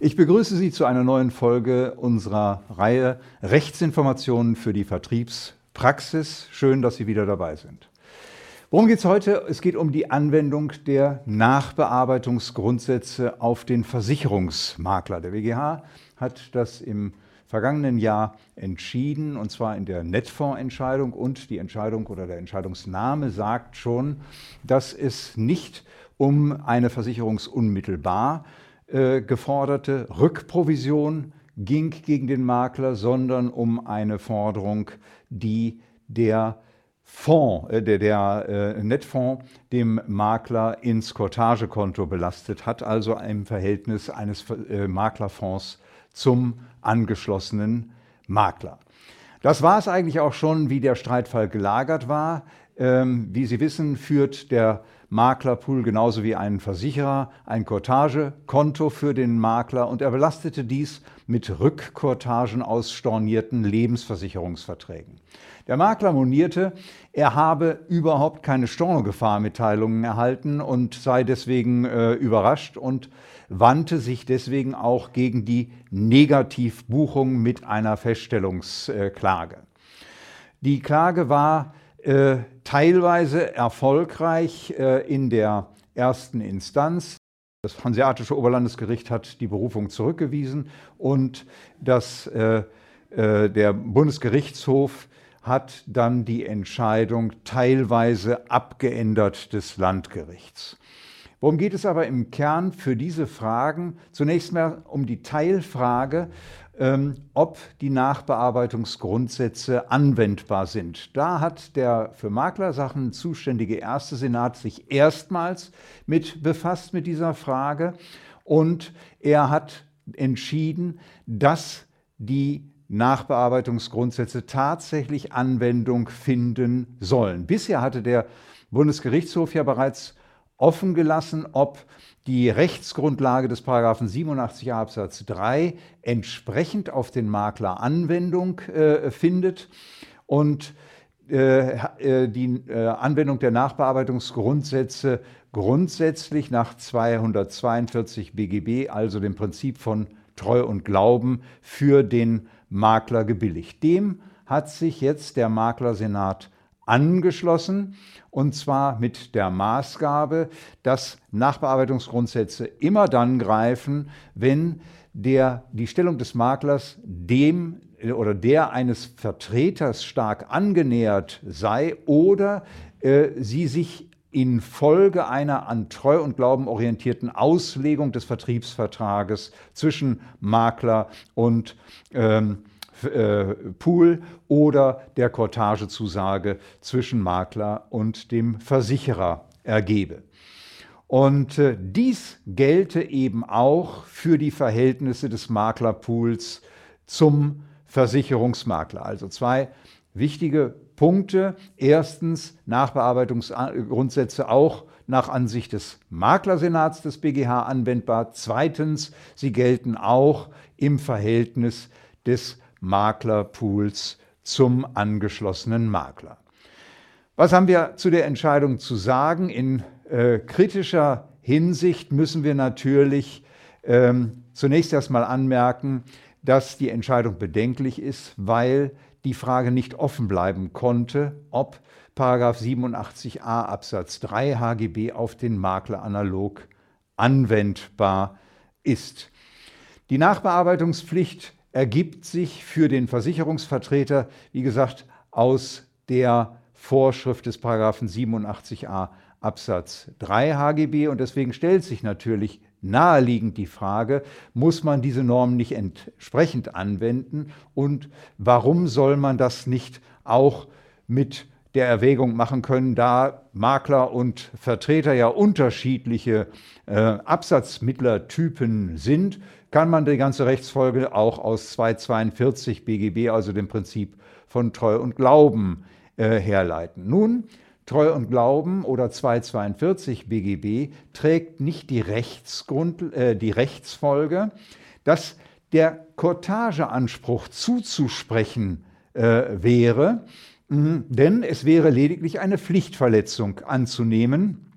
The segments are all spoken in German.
Ich begrüße Sie zu einer neuen Folge unserer Reihe Rechtsinformationen für die Vertriebspraxis. Schön, dass Sie wieder dabei sind. Worum geht es heute? Es geht um die Anwendung der Nachbearbeitungsgrundsätze auf den Versicherungsmakler. Der WGH hat das im vergangenen Jahr entschieden, und zwar in der Netfondsentscheidung. Und die Entscheidung oder der Entscheidungsname sagt schon, dass es nicht um eine versicherungsunmittelbar äh, geforderte Rückprovision ging gegen den Makler, sondern um eine Forderung, die der Fonds, äh, der, der äh, Netfonds dem Makler ins Kortagekonto belastet hat, also im Verhältnis eines äh, Maklerfonds zum angeschlossenen Makler. Das war es eigentlich auch schon, wie der Streitfall gelagert war. Ähm, wie Sie wissen, führt der Maklerpool genauso wie ein Versicherer ein Kortagekonto für den Makler und er belastete dies mit Rückkortagen aus stornierten Lebensversicherungsverträgen. Der Makler monierte, er habe überhaupt keine Stornogefahrmitteilungen erhalten und sei deswegen äh, überrascht und wandte sich deswegen auch gegen die Negativbuchung mit einer Feststellungsklage. Die Klage war äh, teilweise erfolgreich äh, in der ersten Instanz. Das Hanseatische Oberlandesgericht hat die Berufung zurückgewiesen und das, äh, äh, der Bundesgerichtshof hat dann die Entscheidung teilweise abgeändert des Landgerichts. Worum geht es aber im Kern für diese Fragen? Zunächst mal um die Teilfrage, ob die Nachbearbeitungsgrundsätze anwendbar sind. Da hat der für Maklersachen zuständige erste Senat sich erstmals mit befasst mit dieser Frage und er hat entschieden, dass die Nachbearbeitungsgrundsätze tatsächlich Anwendung finden sollen. Bisher hatte der Bundesgerichtshof ja bereits offen gelassen, ob die Rechtsgrundlage des Paragraphen 87a Absatz 3 entsprechend auf den Makler Anwendung äh, findet und äh, äh, die äh, Anwendung der Nachbearbeitungsgrundsätze grundsätzlich nach 242 BGB, also dem Prinzip von Treu und Glauben, für den Makler gebilligt. Dem hat sich jetzt der Maklersenat angeschlossen und zwar mit der Maßgabe, dass Nachbearbeitungsgrundsätze immer dann greifen, wenn der, die Stellung des Maklers dem oder der eines Vertreters stark angenähert sei oder äh, sie sich infolge einer an Treu und Glauben orientierten Auslegung des Vertriebsvertrages zwischen Makler und ähm, äh, Pool oder der Kortagezusage zwischen Makler und dem Versicherer ergebe. Und äh, dies gelte eben auch für die Verhältnisse des Maklerpools zum Versicherungsmakler. Also zwei wichtige Punkte. Erstens Nachbearbeitungsgrundsätze auch nach Ansicht des Maklersenats des BGH anwendbar. Zweitens, sie gelten auch im Verhältnis des Maklerpools zum angeschlossenen Makler. Was haben wir zu der Entscheidung zu sagen? In äh, kritischer Hinsicht müssen wir natürlich ähm, zunächst erstmal anmerken, dass die Entscheidung bedenklich ist, weil die Frage nicht offen bleiben konnte, ob 87a Absatz 3 HGB auf den Makler analog anwendbar ist. Die Nachbearbeitungspflicht ergibt sich für den Versicherungsvertreter, wie gesagt, aus der Vorschrift des Paragraphen 87a Absatz 3 HGB und deswegen stellt sich natürlich naheliegend die Frage, muss man diese Norm nicht entsprechend anwenden? Und warum soll man das nicht auch mit der Erwägung machen können, da Makler und Vertreter ja unterschiedliche äh, Absatzmittlertypen sind, kann man die ganze Rechtsfolge auch aus 242 BGB, also dem Prinzip von Treu und Glauben, äh, herleiten. Nun, Treu und Glauben oder 242 BGB trägt nicht die, Rechtsgrund, äh, die Rechtsfolge, dass der Kortageanspruch zuzusprechen äh, wäre, denn es wäre lediglich eine Pflichtverletzung anzunehmen,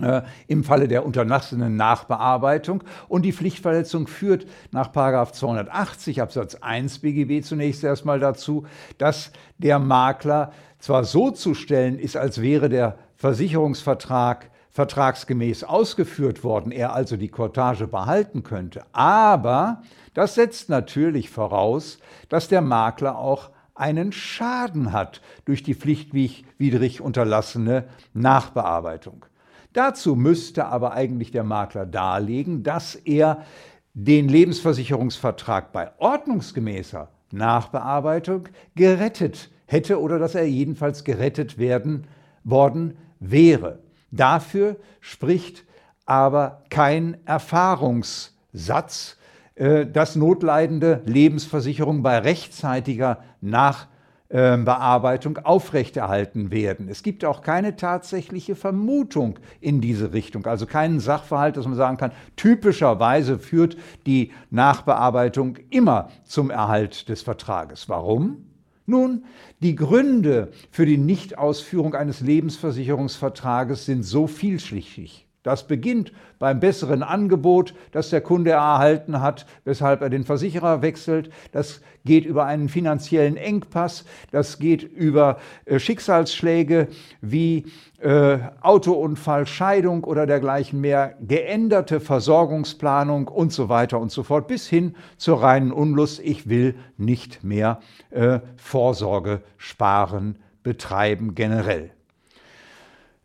äh, im Falle der unterlassenen Nachbearbeitung. Und die Pflichtverletzung führt nach 280 Absatz 1 BGB zunächst erstmal dazu, dass der Makler zwar so zu stellen ist, als wäre der Versicherungsvertrag vertragsgemäß ausgeführt worden, er also die Kortage behalten könnte, aber das setzt natürlich voraus, dass der Makler auch einen Schaden hat durch die pflichtwidrig unterlassene Nachbearbeitung. Dazu müsste aber eigentlich der Makler darlegen, dass er den Lebensversicherungsvertrag bei ordnungsgemäßer Nachbearbeitung gerettet hätte oder dass er jedenfalls gerettet werden worden wäre. Dafür spricht aber kein Erfahrungssatz, dass notleidende Lebensversicherungen bei rechtzeitiger Nachbearbeitung Bearbeitung aufrechterhalten werden. Es gibt auch keine tatsächliche Vermutung in diese Richtung, also keinen Sachverhalt, dass man sagen kann, typischerweise führt die Nachbearbeitung immer zum Erhalt des Vertrages. Warum? Nun, die Gründe für die Nichtausführung eines Lebensversicherungsvertrages sind so vielschichtig. Das beginnt beim besseren Angebot, das der Kunde erhalten hat, weshalb er den Versicherer wechselt. Das geht über einen finanziellen Engpass. Das geht über äh, Schicksalsschläge wie äh, Autounfall, Scheidung oder dergleichen mehr, geänderte Versorgungsplanung und so weiter und so fort, bis hin zur reinen Unlust. Ich will nicht mehr äh, Vorsorge sparen, betreiben generell.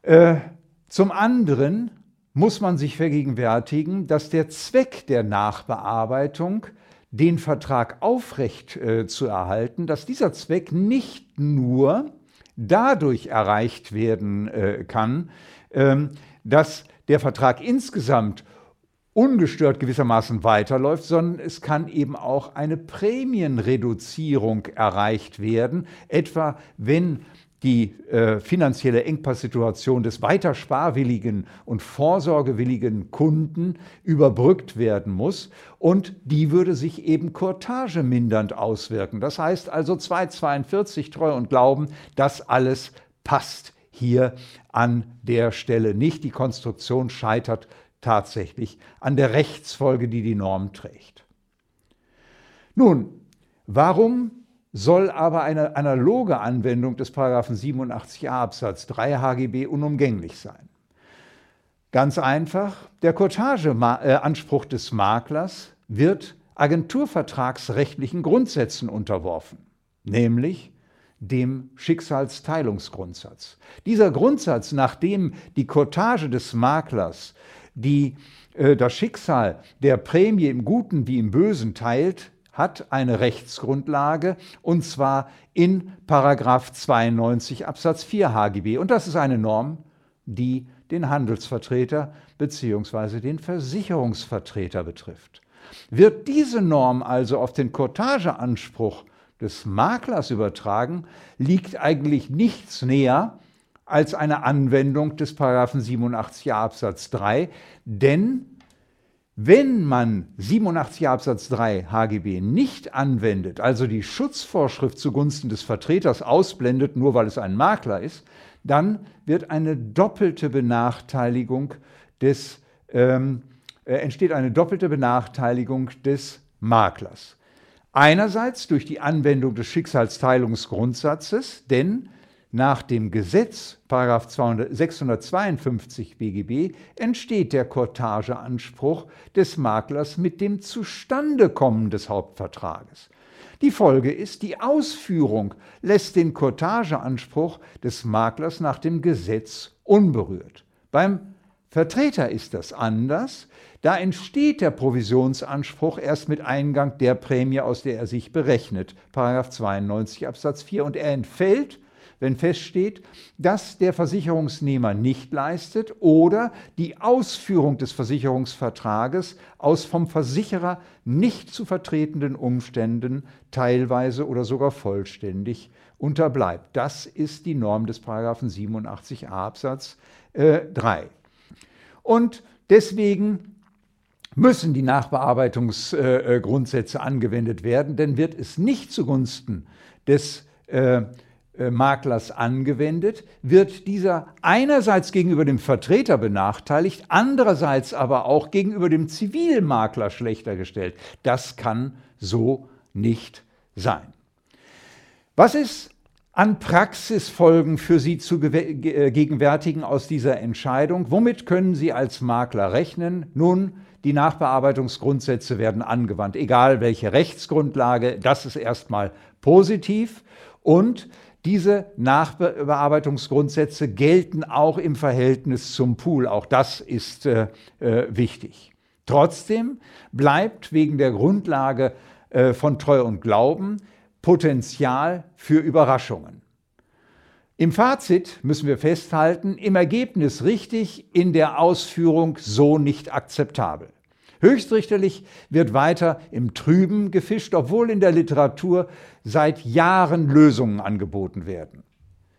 Äh, zum anderen muss man sich vergegenwärtigen, dass der Zweck der Nachbearbeitung, den Vertrag aufrecht äh, zu erhalten, dass dieser Zweck nicht nur dadurch erreicht werden äh, kann, ähm, dass der Vertrag insgesamt ungestört gewissermaßen weiterläuft, sondern es kann eben auch eine Prämienreduzierung erreicht werden, etwa wenn die äh, finanzielle Engpasssituation des weiter sparwilligen und vorsorgewilligen Kunden überbrückt werden muss. Und die würde sich eben mindernd auswirken. Das heißt also 242 Treu und Glauben, das alles passt hier an der Stelle nicht. Die Konstruktion scheitert tatsächlich an der Rechtsfolge, die die Norm trägt. Nun, warum soll aber eine analoge Anwendung des 87a Absatz 3 HGB unumgänglich sein. Ganz einfach, der Courtageanspruch des Maklers wird agenturvertragsrechtlichen Grundsätzen unterworfen, nämlich dem Schicksalsteilungsgrundsatz. Dieser Grundsatz, nachdem die Courtage des Maklers die, äh, das Schicksal der Prämie im Guten wie im Bösen teilt, hat eine Rechtsgrundlage und zwar in Paragraph 92 Absatz 4 HGB und das ist eine Norm, die den Handelsvertreter bzw. den Versicherungsvertreter betrifft. Wird diese Norm also auf den Courtageanspruch des Maklers übertragen, liegt eigentlich nichts näher als eine Anwendung des Paragraphen 87 Absatz 3, denn wenn man 87 Absatz 3 HGB nicht anwendet, also die Schutzvorschrift zugunsten des Vertreters ausblendet, nur weil es ein Makler ist, dann wird eine doppelte Benachteiligung des, ähm, äh, entsteht eine doppelte Benachteiligung des Maklers. Einerseits durch die Anwendung des Schicksalsteilungsgrundsatzes, denn nach dem Gesetz 652 BGB entsteht der Kortageanspruch des Maklers mit dem Zustandekommen des Hauptvertrages. Die Folge ist, die Ausführung lässt den Kortageanspruch des Maklers nach dem Gesetz unberührt. Beim Vertreter ist das anders. Da entsteht der Provisionsanspruch erst mit Eingang der Prämie, aus der er sich berechnet, 92 Absatz 4, und er entfällt wenn feststeht, dass der Versicherungsnehmer nicht leistet oder die Ausführung des Versicherungsvertrages aus vom Versicherer nicht zu vertretenden Umständen teilweise oder sogar vollständig unterbleibt. Das ist die Norm des Paragraphen 87a Absatz äh, 3. Und deswegen müssen die Nachbearbeitungsgrundsätze äh, angewendet werden, denn wird es nicht zugunsten des äh, Maklers angewendet, wird dieser einerseits gegenüber dem Vertreter benachteiligt, andererseits aber auch gegenüber dem Zivilmakler schlechter gestellt. Das kann so nicht sein. Was ist an Praxisfolgen für Sie zu äh, gegenwärtigen aus dieser Entscheidung? Womit können Sie als Makler rechnen? Nun, die Nachbearbeitungsgrundsätze werden angewandt, egal welche Rechtsgrundlage, das ist erstmal positiv. Und diese Nachbearbeitungsgrundsätze gelten auch im Verhältnis zum Pool. Auch das ist äh, äh, wichtig. Trotzdem bleibt wegen der Grundlage äh, von Treu und Glauben Potenzial für Überraschungen. Im Fazit müssen wir festhalten, im Ergebnis richtig, in der Ausführung so nicht akzeptabel. Höchstrichterlich wird weiter im Trüben gefischt, obwohl in der Literatur seit Jahren Lösungen angeboten werden.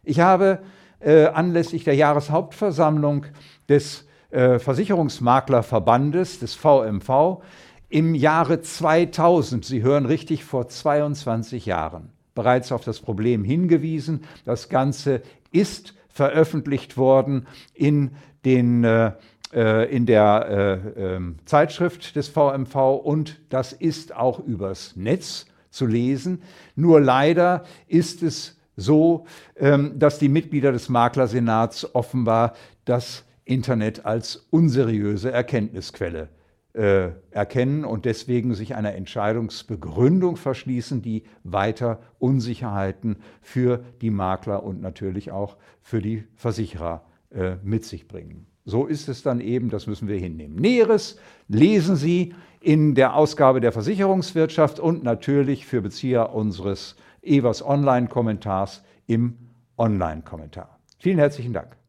Ich habe äh, anlässlich der Jahreshauptversammlung des äh, Versicherungsmaklerverbandes, des VMV, im Jahre 2000, Sie hören richtig, vor 22 Jahren, bereits auf das Problem hingewiesen. Das Ganze ist veröffentlicht worden in den äh, in der äh, äh, Zeitschrift des VMV und das ist auch übers Netz zu lesen. Nur leider ist es so, ähm, dass die Mitglieder des Maklersenats offenbar das Internet als unseriöse Erkenntnisquelle äh, erkennen und deswegen sich einer Entscheidungsbegründung verschließen, die weiter Unsicherheiten für die Makler und natürlich auch für die Versicherer äh, mit sich bringen. So ist es dann eben, das müssen wir hinnehmen. Näheres lesen Sie in der Ausgabe der Versicherungswirtschaft und natürlich für Bezieher unseres Evers Online-Kommentars im Online-Kommentar. Vielen herzlichen Dank.